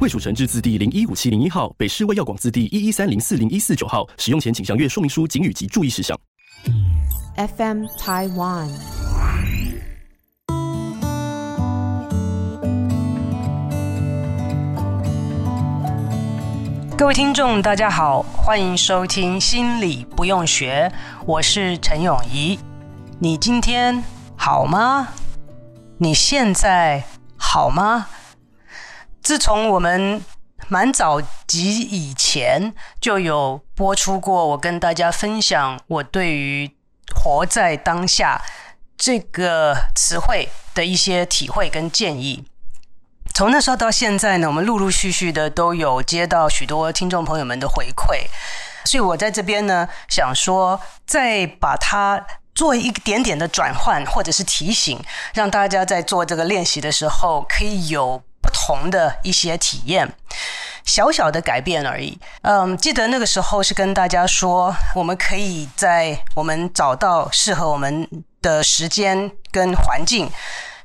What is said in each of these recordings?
卫署成制字第零一五七零一号，北市卫药广字第一一三零四零一四九号。使用前请详阅说明书、警语及注意事项。FM Taiwan。各位听众，大家好，欢迎收听《心理不用学》，我是陈永怡。你今天好吗？你现在好吗？自从我们蛮早及以前就有播出过，我跟大家分享我对于“活在当下”这个词汇的一些体会跟建议。从那时候到现在呢，我们陆陆续续的都有接到许多听众朋友们的回馈，所以我在这边呢，想说再把它做一点点的转换或者是提醒，让大家在做这个练习的时候可以有不同的一些体验，小小的改变而已。嗯，记得那个时候是跟大家说，我们可以在我们找到适合我们的时间跟环境。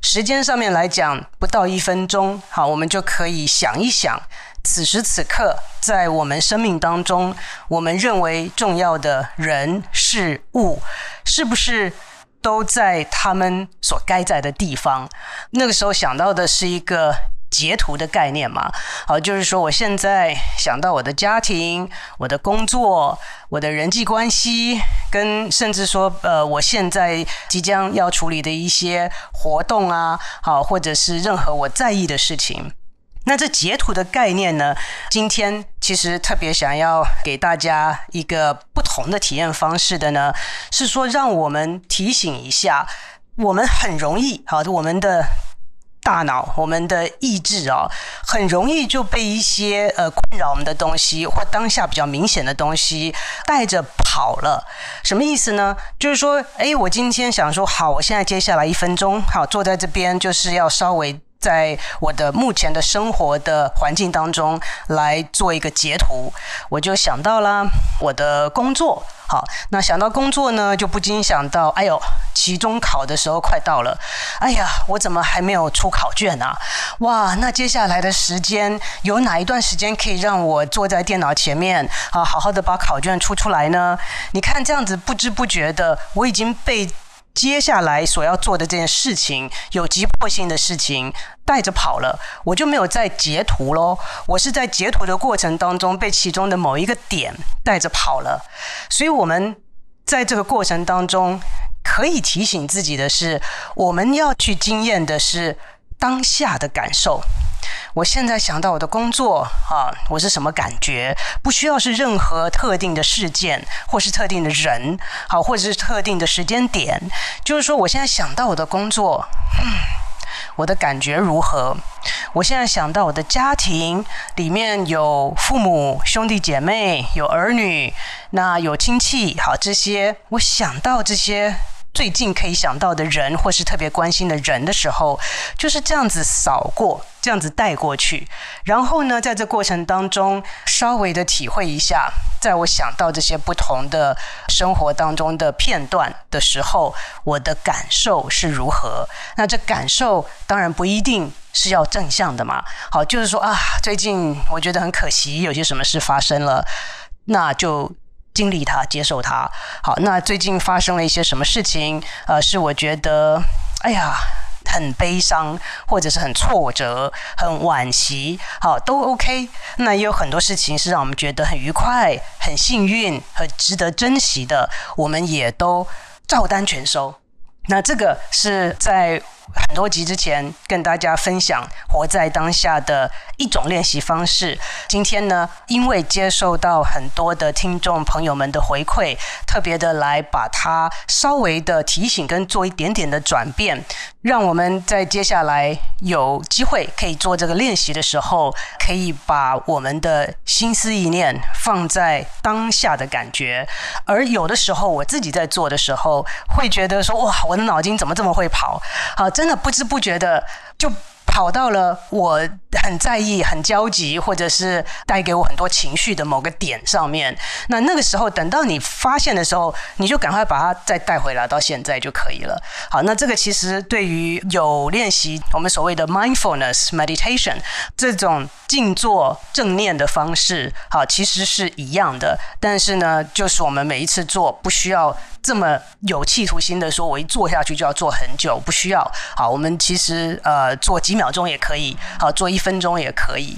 时间上面来讲，不到一分钟，好，我们就可以想一想，此时此刻在我们生命当中，我们认为重要的人事物，是不是都在他们所该在的地方？那个时候想到的是一个。截图的概念嘛，好，就是说我现在想到我的家庭、我的工作、我的人际关系，跟甚至说，呃，我现在即将要处理的一些活动啊，好，或者是任何我在意的事情。那这截图的概念呢，今天其实特别想要给大家一个不同的体验方式的呢，是说让我们提醒一下，我们很容易，好，我们的。大脑，我们的意志啊，很容易就被一些呃困扰我们的东西，或当下比较明显的东西带着跑了。什么意思呢？就是说，哎，我今天想说，好，我现在接下来一分钟，好，坐在这边，就是要稍微。在我的目前的生活的环境当中来做一个截图，我就想到了我的工作。好，那想到工作呢，就不禁想到，哎呦，期中考的时候快到了，哎呀，我怎么还没有出考卷啊？哇，那接下来的时间有哪一段时间可以让我坐在电脑前面啊，好好的把考卷出出来呢？你看这样子不知不觉的，我已经被。接下来所要做的这件事情，有急迫性的事情带着跑了，我就没有再截图喽。我是在截图的过程当中被其中的某一个点带着跑了，所以我们在这个过程当中可以提醒自己的是，我们要去经验的是当下的感受。我现在想到我的工作啊，我是什么感觉？不需要是任何特定的事件，或是特定的人，好，或者是特定的时间点。就是说，我现在想到我的工作，嗯，我的感觉如何？我现在想到我的家庭里面有父母、兄弟姐妹，有儿女，那有亲戚，好，这些我想到这些。最近可以想到的人，或是特别关心的人的时候，就是这样子扫过，这样子带过去。然后呢，在这过程当中，稍微的体会一下，在我想到这些不同的生活当中的片段的时候，我的感受是如何？那这感受当然不一定是要正向的嘛。好，就是说啊，最近我觉得很可惜，有些什么事发生了，那就。经历它，接受它。好，那最近发生了一些什么事情？呃，是我觉得，哎呀，很悲伤，或者是很挫折、很惋惜。好，都 OK。那也有很多事情是让我们觉得很愉快、很幸运、很值得珍惜的，我们也都照单全收。那这个是在很多集之前跟大家分享活在当下的一种练习方式。今天呢，因为接受到很多的听众朋友们的回馈，特别的来把它稍微的提醒跟做一点点的转变，让我们在接下来有机会可以做这个练习的时候，可以把我们的心思意念放在当下的感觉。而有的时候我自己在做的时候，会觉得说：“哇，我我的脑筋怎么这么会跑？”好，真的不知不觉的就跑到了我很在意、很焦急，或者是带给我很多情绪的某个点上面。那那个时候，等到你发现的时候，你就赶快把它再带回来到现在就可以了。好，那这个其实对于有练习我们所谓的 mindfulness meditation 这种静坐正念的方式，好，其实是一样的。但是呢，就是我们每一次做不需要。这么有企图心的说，我一坐下去就要坐很久，不需要。好，我们其实呃做几秒秒钟也可以，好，做一分钟也可以。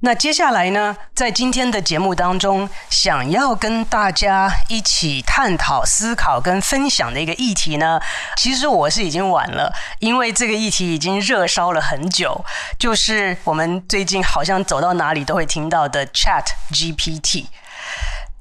那接下来呢，在今天的节目当中，想要跟大家一起探讨、思考跟分享的一个议题呢，其实我是已经晚了，因为这个议题已经热烧了很久，就是我们最近好像走到哪里都会听到的 Chat GPT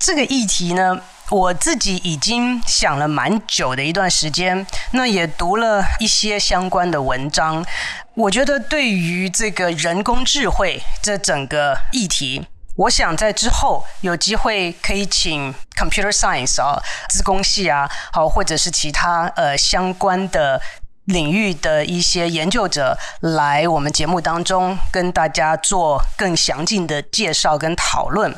这个议题呢。我自己已经想了蛮久的一段时间，那也读了一些相关的文章。我觉得对于这个人工智慧这整个议题，我想在之后有机会可以请 computer science 啊、资工系啊，好或者是其他呃相关的。领域的一些研究者来我们节目当中跟大家做更详尽的介绍跟讨论。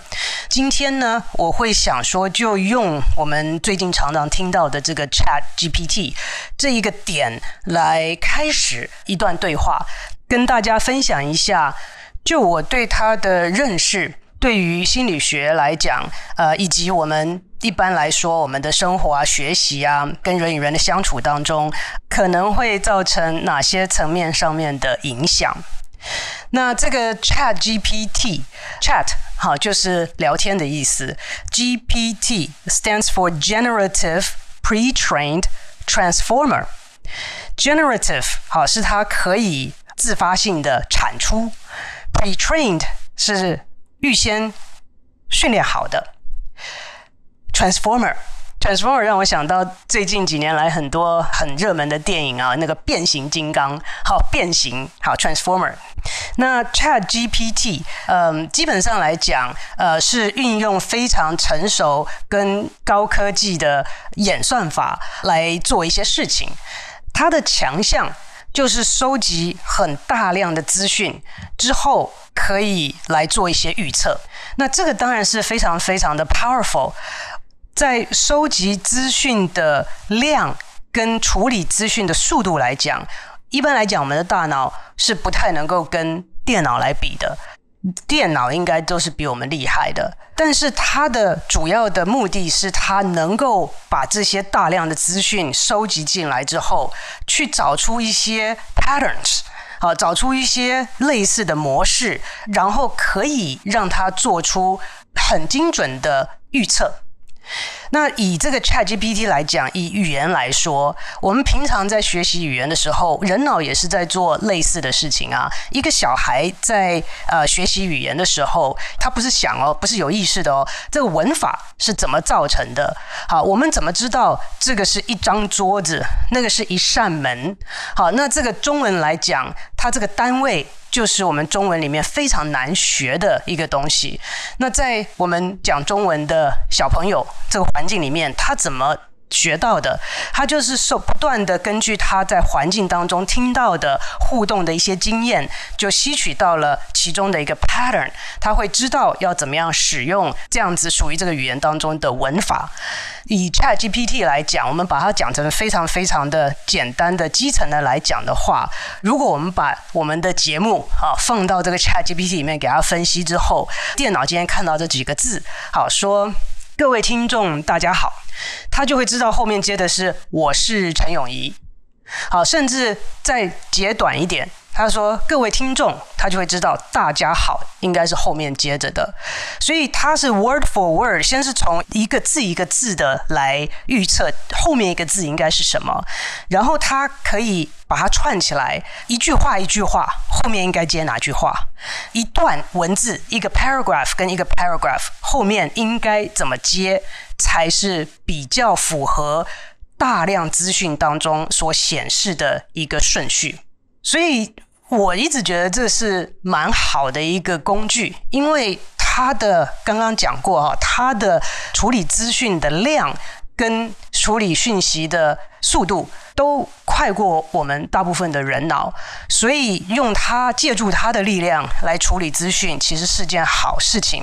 今天呢，我会想说，就用我们最近常常听到的这个 Chat GPT 这一个点来开始一段对话，跟大家分享一下，就我对它的认识。对于心理学来讲，呃，以及我们一般来说，我们的生活啊、学习啊，跟人与人的相处当中，可能会造成哪些层面上面的影响？那这个 Chat GPT，Chat 好，就是聊天的意思，GPT stands for Generative Pre-trained Transformer。Generative 好，是它可以自发性的产出，Pre-trained 是。预先训练好的 Transformer，Transformer 让我想到最近几年来很多很热门的电影啊，那个变形金刚，好变形，好 Transformer。那 Chat GPT，嗯，基本上来讲，呃，是运用非常成熟跟高科技的演算法来做一些事情，它的强项。就是收集很大量的资讯之后，可以来做一些预测。那这个当然是非常非常的 powerful。在收集资讯的量跟处理资讯的速度来讲，一般来讲，我们的大脑是不太能够跟电脑来比的。电脑应该都是比我们厉害的，但是它的主要的目的是，它能够把这些大量的资讯收集进来之后，去找出一些 patterns，好，找出一些类似的模式，然后可以让它做出很精准的预测。那以这个 ChatGPT 来讲，以语言来说，我们平常在学习语言的时候，人脑也是在做类似的事情啊。一个小孩在呃学习语言的时候，他不是想哦，不是有意识的哦，这个文法是怎么造成的？好，我们怎么知道这个是一张桌子，那个是一扇门？好，那这个中文来讲，它这个单位。就是我们中文里面非常难学的一个东西。那在我们讲中文的小朋友这个环境里面，他怎么学到的？他就是受不断的根据他在环境当中听到的互动的一些经验，就吸取到了其中的一个 pattern。他会知道要怎么样使用这样子属于这个语言当中的文法。以 ChatGPT 来讲，我们把它讲成非常非常的简单的基层的来讲的话，如果我们把我们的节目啊放到这个 ChatGPT 里面给它分析之后，电脑今天看到这几个字，好说，各位听众大家好，他就会知道后面接的是我是陈永仪，好，甚至再截短一点。他说：“各位听众，他就会知道大家好，应该是后面接着的，所以他是 word for word，先是从一个字一个字的来预测后面一个字应该是什么，然后他可以把它串起来，一句话一句话，后面应该接哪句话？一段文字，一个 paragraph 跟一个 paragraph 后面应该怎么接，才是比较符合大量资讯当中所显示的一个顺序。所以我一直觉得这是蛮好的一个工具，因为它的刚刚讲过哈，它的处理资讯的量跟处理讯息的速度。都快过我们大部分的人脑，所以用它借助它的力量来处理资讯，其实是件好事情。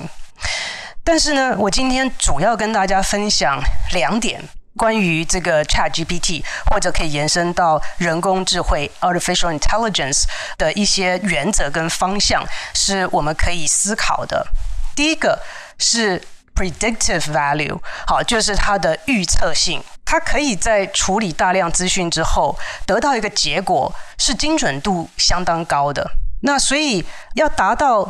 但是呢，我今天主要跟大家分享两点关于这个 ChatGPT，或者可以延伸到人工智慧 （Artificial Intelligence） 的一些原则跟方向，是我们可以思考的。第一个是。Predictive value，好，就是它的预测性，它可以在处理大量资讯之后，得到一个结果，是精准度相当高的。那所以要达到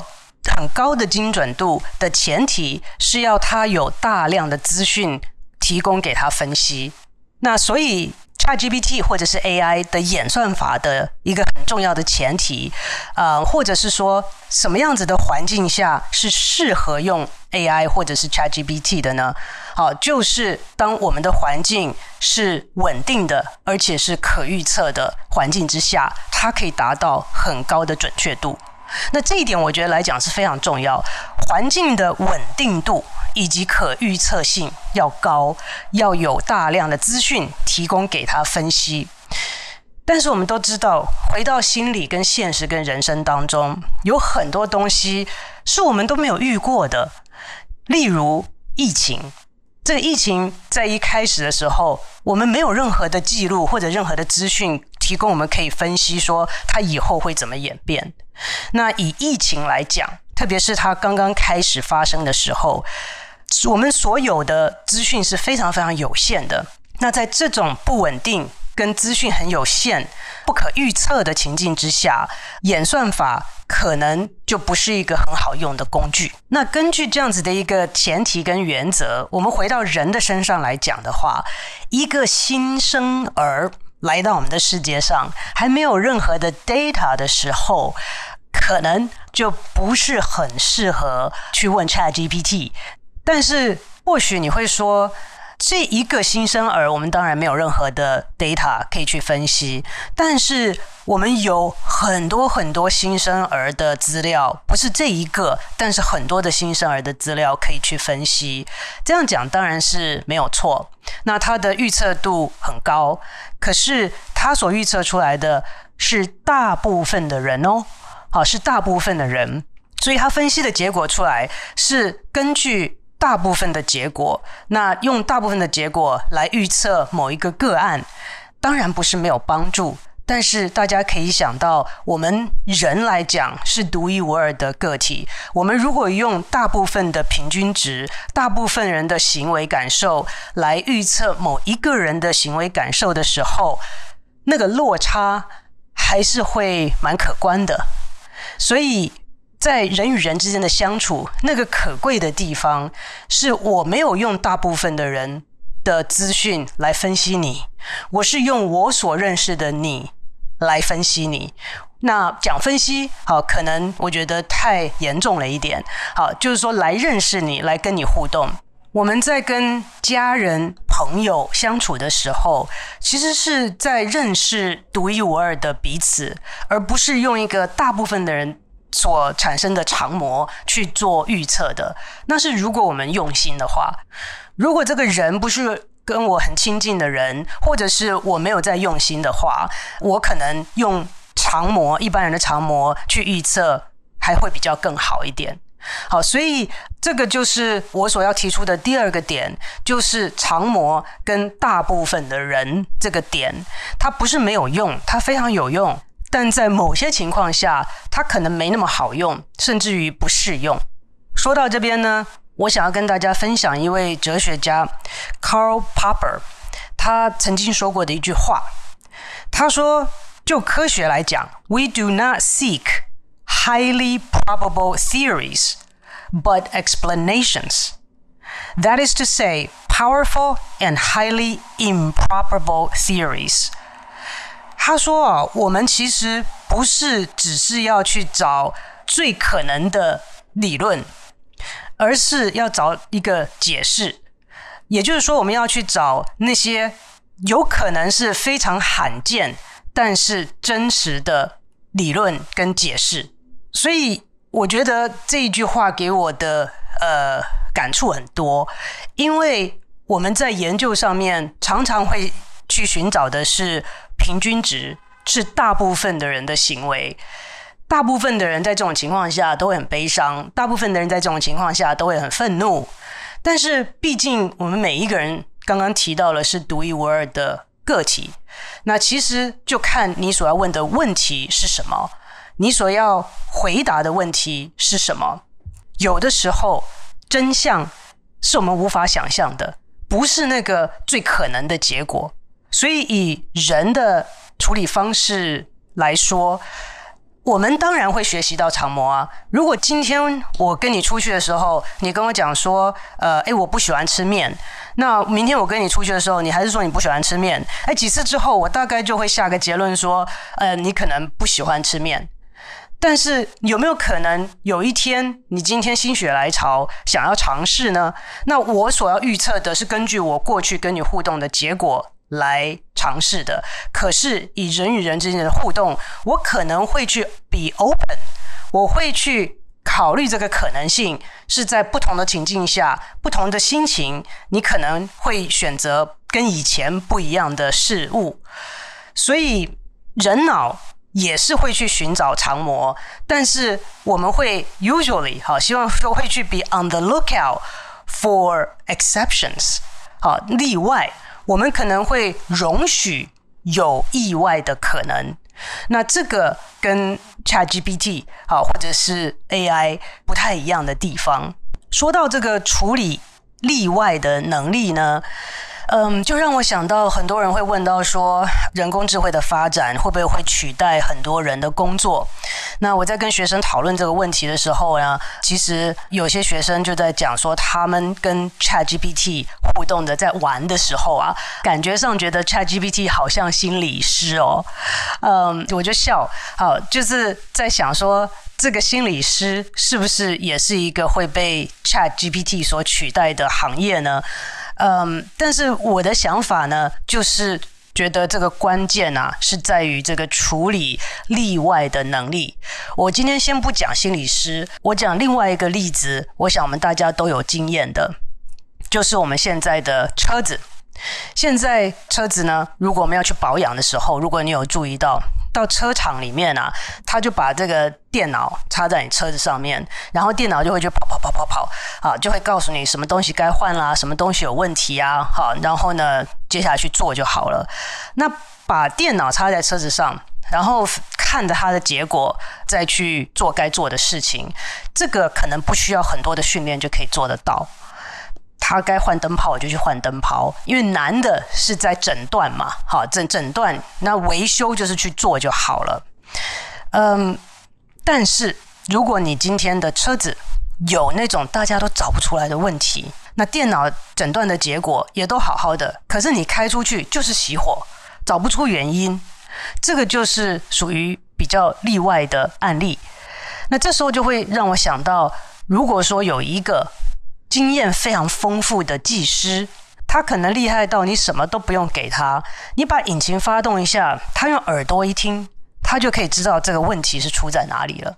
很高的精准度的前提，是要它有大量的资讯提供给他分析。那所以。ChatGPT 或者是 AI 的演算法的一个很重要的前提，呃，或者是说什么样子的环境下是适合用 AI 或者是 ChatGPT 的呢？好，就是当我们的环境是稳定的，而且是可预测的环境之下，它可以达到很高的准确度。那这一点我觉得来讲是非常重要，环境的稳定度以及可预测性要高，要有大量的资讯提供给他分析。但是我们都知道，回到心理跟现实跟人生当中，有很多东西是我们都没有遇过的，例如疫情。这个疫情在一开始的时候，我们没有任何的记录或者任何的资讯提供，我们可以分析说它以后会怎么演变。那以疫情来讲，特别是它刚刚开始发生的时候，我们所有的资讯是非常非常有限的。那在这种不稳定跟资讯很有限、不可预测的情境之下，演算法可能就不是一个很好用的工具。那根据这样子的一个前提跟原则，我们回到人的身上来讲的话，一个新生儿来到我们的世界上，还没有任何的 data 的时候，可能就不是很适合去问 ChatGPT。但是或许你会说，这一个新生儿，我们当然没有任何的 data 可以去分析，但是我们有很多很多新生儿的资料，不是这一个，但是很多的新生儿的资料可以去分析。这样讲当然是没有错。那它的预测度很高，可是它所预测出来的是大部分的人哦，好，是大部分的人，所以他分析的结果出来是根据。大部分的结果，那用大部分的结果来预测某一个个案，当然不是没有帮助。但是大家可以想到，我们人来讲是独一无二的个体。我们如果用大部分的平均值、大部分人的行为感受来预测某一个人的行为感受的时候，那个落差还是会蛮可观的。所以。在人与人之间的相处，那个可贵的地方，是我没有用大部分的人的资讯来分析你，我是用我所认识的你来分析你。那讲分析，好，可能我觉得太严重了一点。好，就是说来认识你，来跟你互动。我们在跟家人、朋友相处的时候，其实是在认识独一无二的彼此，而不是用一个大部分的人。所产生的常模去做预测的，那是如果我们用心的话。如果这个人不是跟我很亲近的人，或者是我没有在用心的话，我可能用常模，一般人的常模去预测，还会比较更好一点。好，所以这个就是我所要提出的第二个点，就是常模跟大部分的人这个点，它不是没有用，它非常有用。但在某些情况下，它可能没那么好用，甚至于不适用。说到这边呢，我想要跟大家分享一位哲学家 Karl Popper，他曾经说过的一句话。他说：“就科学来讲，We do not seek highly probable theories, but explanations. That is to say, powerful and highly improbable theories.” 他说啊，我们其实不是只是要去找最可能的理论，而是要找一个解释。也就是说，我们要去找那些有可能是非常罕见，但是真实的理论跟解释。所以，我觉得这一句话给我的呃感触很多，因为我们在研究上面常常会去寻找的是平均值，是大部分的人的行为。大部分的人在这种情况下都会很悲伤，大部分的人在这种情况下都会很愤怒。但是，毕竟我们每一个人刚刚提到了是独一无二的个体，那其实就看你所要问的问题是什么，你所要回答的问题是什么。有的时候，真相是我们无法想象的，不是那个最可能的结果。所以，以人的处理方式来说，我们当然会学习到常模啊。如果今天我跟你出去的时候，你跟我讲说，呃，诶，我不喜欢吃面。那明天我跟你出去的时候，你还是说你不喜欢吃面。诶，几次之后，我大概就会下个结论说，呃，你可能不喜欢吃面。但是有没有可能有一天你今天心血来潮想要尝试呢？那我所要预测的是根据我过去跟你互动的结果。来尝试的，可是以人与人之间的互动，我可能会去 be open，我会去考虑这个可能性，是在不同的情境下、不同的心情，你可能会选择跟以前不一样的事物。所以人脑也是会去寻找常模，但是我们会 usually 好，希望说会去 be on the lookout for exceptions，好，例外。我们可能会容许有意外的可能，那这个跟 ChatGPT 好，或者是 AI 不太一样的地方。说到这个处理例外的能力呢，嗯，就让我想到很多人会问到说，人工智慧的发展会不会会取代很多人的工作？那我在跟学生讨论这个问题的时候呢，其实有些学生就在讲说，他们跟 ChatGPT 互动的在玩的时候啊，感觉上觉得 ChatGPT 好像心理师哦，嗯，我就笑，好，就是在想说，这个心理师是不是也是一个会被 ChatGPT 所取代的行业呢？嗯，但是我的想法呢，就是觉得这个关键啊，是在于这个处理例外的能力。我今天先不讲心理师，我讲另外一个例子，我想我们大家都有经验的，就是我们现在的车子。现在车子呢，如果我们要去保养的时候，如果你有注意到，到车厂里面啊，他就把这个电脑插在你车子上面，然后电脑就会去跑跑跑跑跑，啊，就会告诉你什么东西该换啦，什么东西有问题啊，好，然后呢，接下来去做就好了。那把电脑插在车子上，然后看着它的结果，再去做该做的事情，这个可能不需要很多的训练就可以做得到。他该换灯泡，我就去换灯泡，因为男的是在诊断嘛，好，诊诊断，那维修就是去做就好了。嗯，但是如果你今天的车子有那种大家都找不出来的问题，那电脑诊断的结果也都好好的，可是你开出去就是熄火，找不出原因，这个就是属于比较例外的案例。那这时候就会让我想到，如果说有一个。经验非常丰富的技师，他可能厉害到你什么都不用给他，你把引擎发动一下，他用耳朵一听，他就可以知道这个问题是出在哪里了。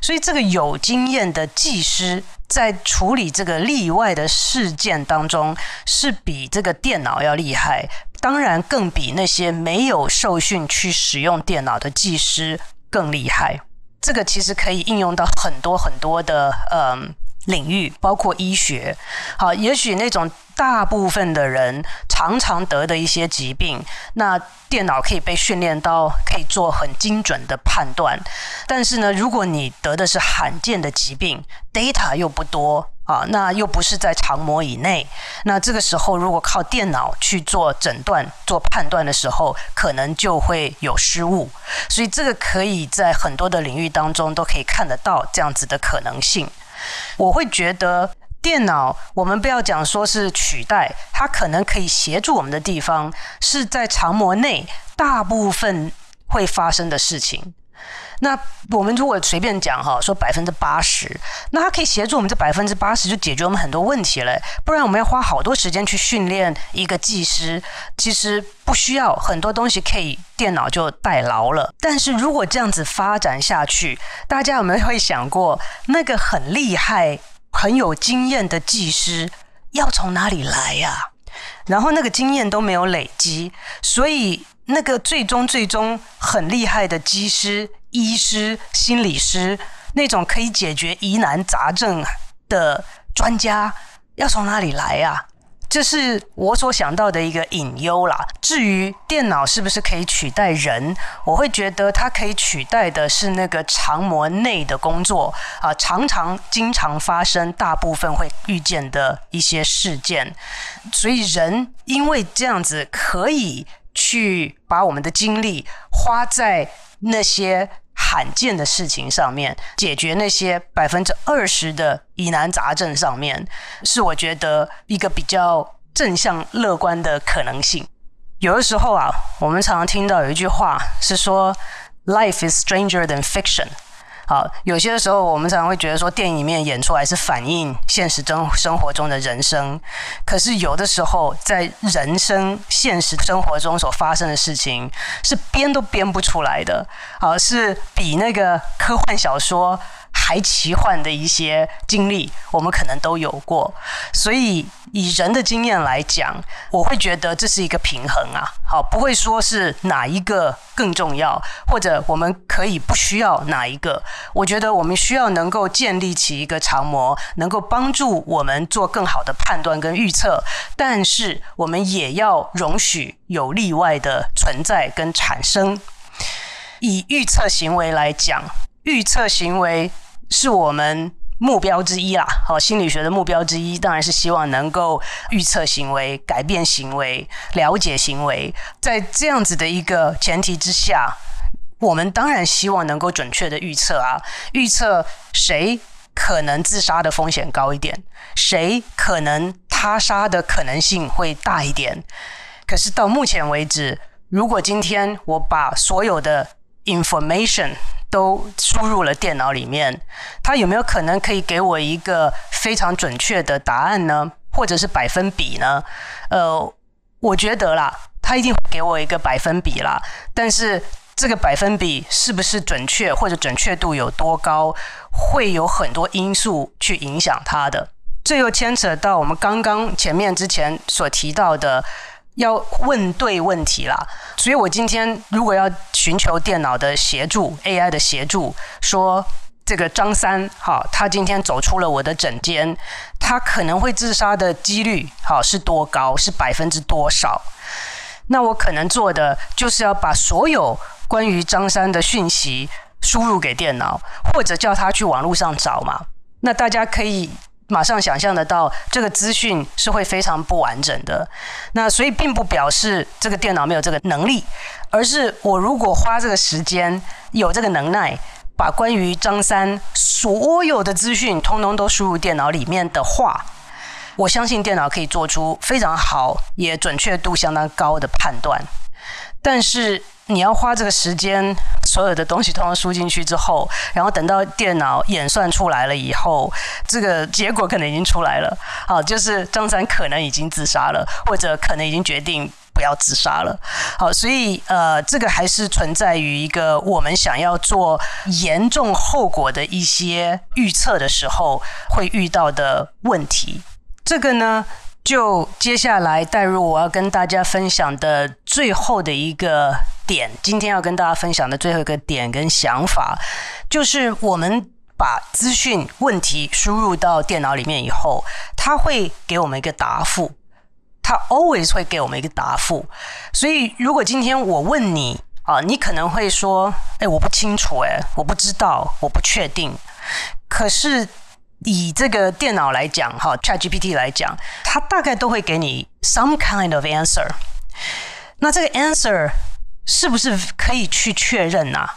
所以，这个有经验的技师在处理这个例外的事件当中，是比这个电脑要厉害，当然更比那些没有受训去使用电脑的技师更厉害。这个其实可以应用到很多很多的，嗯。领域包括医学，好，也许那种大部分的人常常得的一些疾病，那电脑可以被训练到可以做很精准的判断。但是呢，如果你得的是罕见的疾病，data 又不多啊，那又不是在长模以内，那这个时候如果靠电脑去做诊断、做判断的时候，可能就会有失误。所以这个可以在很多的领域当中都可以看得到这样子的可能性。我会觉得电脑，我们不要讲说是取代，它可能可以协助我们的地方是在肠膜内，大部分会发生的事情。那我们如果随便讲哈，说百分之八十，那它可以协助我们这百分之八十就解决我们很多问题了。不然我们要花好多时间去训练一个技师，其实不需要很多东西，可以电脑就代劳了。但是如果这样子发展下去，大家有没有会想过，那个很厉害、很有经验的技师要从哪里来呀？然后那个经验都没有累积，所以那个最终最终很厉害的技师。医师、心理师那种可以解决疑难杂症的专家要从哪里来啊？这是我所想到的一个隐忧啦。至于电脑是不是可以取代人，我会觉得它可以取代的是那个常模内的工作啊，常常、经常发生、大部分会遇见的一些事件。所以人因为这样子可以去把我们的精力花在那些。罕见的事情上面，解决那些百分之二十的疑难杂症上面，是我觉得一个比较正向乐观的可能性。有的时候啊，我们常常听到有一句话是说：“Life is stranger than fiction。”好，有些时候我们常常会觉得说，电影里面演出来是反映现实中生活中的人生，可是有的时候在人生现实生活中所发生的事情是编都编不出来的，好，是比那个科幻小说。还奇幻的一些经历，我们可能都有过，所以以人的经验来讲，我会觉得这是一个平衡啊，好，不会说是哪一个更重要，或者我们可以不需要哪一个。我觉得我们需要能够建立起一个常模，能够帮助我们做更好的判断跟预测，但是我们也要容许有例外的存在跟产生。以预测行为来讲，预测行为。是我们目标之一啦，好，心理学的目标之一当然是希望能够预测行为、改变行为、了解行为。在这样子的一个前提之下，我们当然希望能够准确的预测啊，预测谁可能自杀的风险高一点，谁可能他杀的可能性会大一点。可是到目前为止，如果今天我把所有的 information 都输入了电脑里面，它有没有可能可以给我一个非常准确的答案呢？或者是百分比呢？呃，我觉得啦，它一定会给我一个百分比啦。但是这个百分比是不是准确，或者准确度有多高，会有很多因素去影响它的。这又牵扯到我们刚刚前面之前所提到的。要问对问题啦，所以我今天如果要寻求电脑的协助，AI 的协助，说这个张三，好，他今天走出了我的诊间，他可能会自杀的几率，好，是多高？是百分之多少？那我可能做的就是要把所有关于张三的讯息输入给电脑，或者叫他去网络上找嘛。那大家可以。马上想象得到，这个资讯是会非常不完整的。那所以并不表示这个电脑没有这个能力，而是我如果花这个时间，有这个能耐，把关于张三所有的资讯通通都输入电脑里面的话，我相信电脑可以做出非常好也准确度相当高的判断。但是。你要花这个时间，所有的东西通通输进去之后，然后等到电脑演算出来了以后，这个结果可能已经出来了。好，就是张三可能已经自杀了，或者可能已经决定不要自杀了。好，所以呃，这个还是存在于一个我们想要做严重后果的一些预测的时候会遇到的问题。这个呢，就接下来带入我要跟大家分享的最后的一个点，今天要跟大家分享的最后一个点跟想法，就是我们把资讯问题输入到电脑里面以后，它会给我们一个答复，它 always 会给我们一个答复。所以，如果今天我问你啊，你可能会说：“哎，我不清楚，哎，我不知道，我不确定。”可是。以这个电脑来讲，哈，ChatGPT 来讲，它大概都会给你 some kind of answer。那这个 answer 是不是可以去确认呢？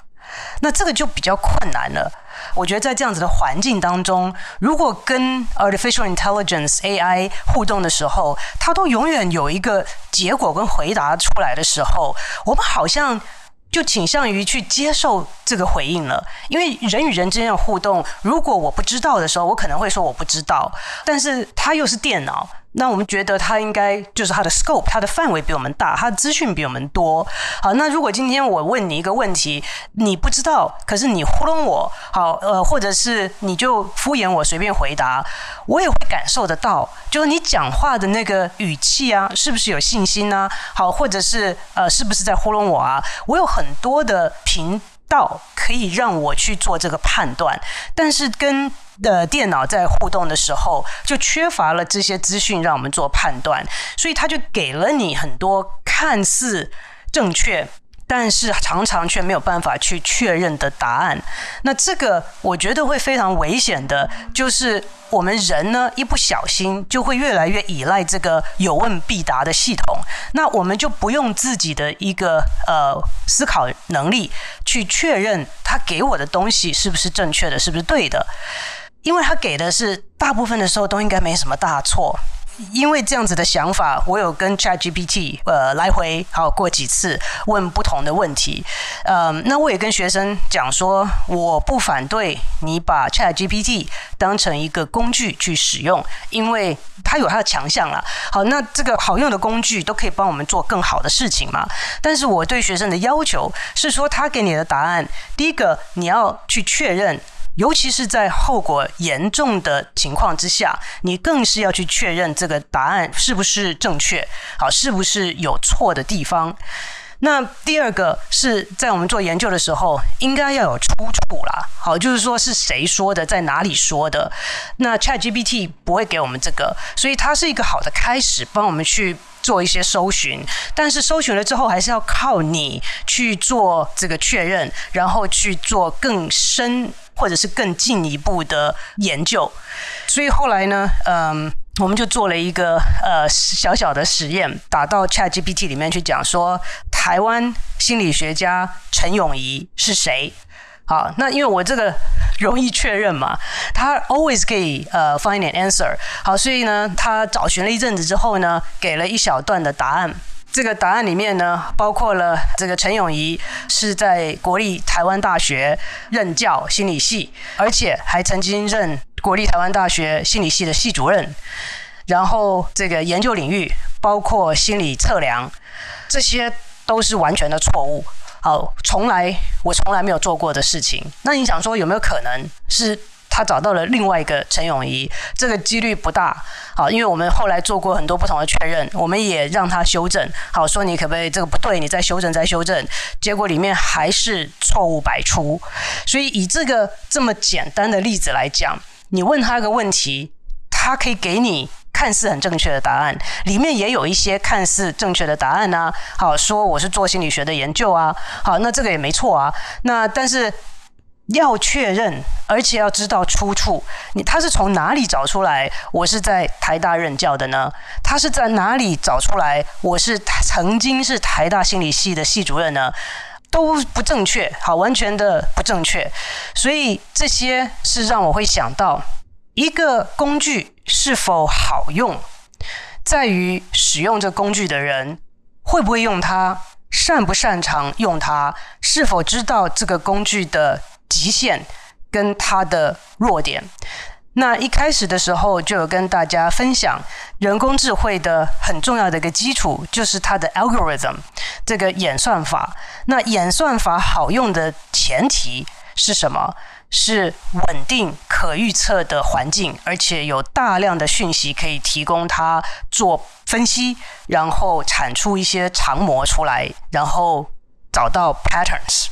那这个就比较困难了。我觉得在这样子的环境当中，如果跟 artificial intelligence AI 互动的时候，它都永远有一个结果跟回答出来的时候，我们好像就倾向于去接受这个回应了。因为人与人之间的互动，如果我不知道的时候，我可能会说我不知道，但是它又是电脑。那我们觉得它应该就是它的 scope，它的范围比我们大，它的资讯比我们多。好，那如果今天我问你一个问题，你不知道，可是你糊弄我，好，呃，或者是你就敷衍我，随便回答，我也会感受得到，就是你讲话的那个语气啊，是不是有信心呢？好，或者是呃，是不是在糊弄我啊？我有很多的频道可以让我去做这个判断，但是跟的电脑在互动的时候，就缺乏了这些资讯让我们做判断，所以他就给了你很多看似正确，但是常常却没有办法去确认的答案。那这个我觉得会非常危险的，就是我们人呢，一不小心就会越来越依赖这个有问必答的系统，那我们就不用自己的一个呃思考能力去确认他给我的东西是不是正确的，是不是对的。因为他给的是大部分的时候都应该没什么大错，因为这样子的想法，我有跟 ChatGPT 呃来回好过几次问不同的问题，呃，那我也跟学生讲说，我不反对你把 ChatGPT 当成一个工具去使用，因为它有它的强项啦。好，那这个好用的工具都可以帮我们做更好的事情嘛。但是我对学生的要求是说，他给你的答案，第一个你要去确认。尤其是在后果严重的情况之下，你更是要去确认这个答案是不是正确，好，是不是有错的地方。那第二个是在我们做研究的时候，应该要有出处啦，好，就是说是谁说的，在哪里说的。那 ChatGPT 不会给我们这个，所以它是一个好的开始，帮我们去做一些搜寻。但是搜寻了之后，还是要靠你去做这个确认，然后去做更深。或者是更进一步的研究，所以后来呢，嗯，我们就做了一个呃小小的实验，打到 ChatGPT 里面去讲说，台湾心理学家陈永仪是谁？好，那因为我这个容易确认嘛，他 always 可以呃 find answer。好，所以呢，他找寻了一阵子之后呢，给了一小段的答案。这个答案里面呢，包括了这个陈永仪是在国立台湾大学任教心理系，而且还曾经任国立台湾大学心理系的系主任。然后这个研究领域包括心理测量，这些都是完全的错误。好，从来我从来没有做过的事情。那你想说有没有可能是？他找到了另外一个陈永仪，这个几率不大。好，因为我们后来做过很多不同的确认，我们也让他修正。好，说你可不可以这个不对，你再修正再修正。结果里面还是错误百出。所以以这个这么简单的例子来讲，你问他一个问题，他可以给你看似很正确的答案，里面也有一些看似正确的答案啊。好，说我是做心理学的研究啊。好，那这个也没错啊。那但是。要确认，而且要知道出处。你他是从哪里找出来？我是在台大任教的呢？他是在哪里找出来？我是曾经是台大心理系的系主任呢？都不正确，好，完全的不正确。所以这些是让我会想到，一个工具是否好用，在于使用这工具的人会不会用它，擅不擅长用它，是否知道这个工具的。极限跟它的弱点。那一开始的时候就有跟大家分享，人工智慧的很重要的一个基础就是它的 algorithm 这个演算法。那演算法好用的前提是什么？是稳定可预测的环境，而且有大量的讯息可以提供它做分析，然后产出一些长模出来，然后找到 patterns。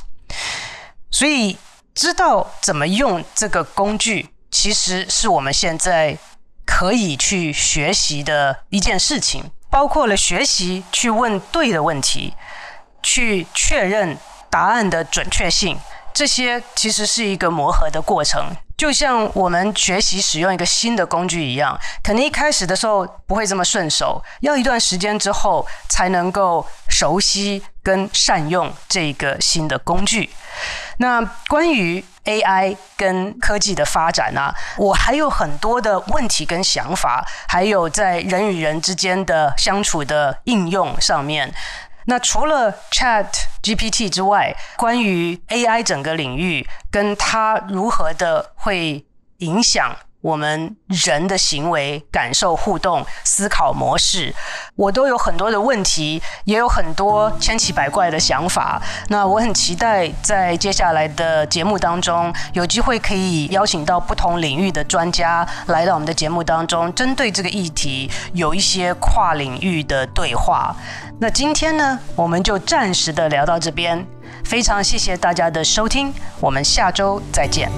所以。知道怎么用这个工具，其实是我们现在可以去学习的一件事情，包括了学习去问对的问题，去确认答案的准确性，这些其实是一个磨合的过程，就像我们学习使用一个新的工具一样，可能一开始的时候不会这么顺手，要一段时间之后才能够熟悉跟善用这个新的工具。那关于 AI 跟科技的发展呢、我还有很多的问题跟想法，还有在人与人之间的相处的应用上面。那除了 Chat GPT 之外，关于 AI 整个领域跟它如何的会影响我们人的行为、感受、互动、思考模式，我都有很多的问题，也有很多千奇百怪的想法。那我很期待在接下来的节目当中，有机会可以邀请到不同领域的专家来到我们的节目当中，针对这个议题有一些跨领域的对话。那今天呢，我们就暂时的聊到这边，非常谢谢大家的收听，我们下周再见。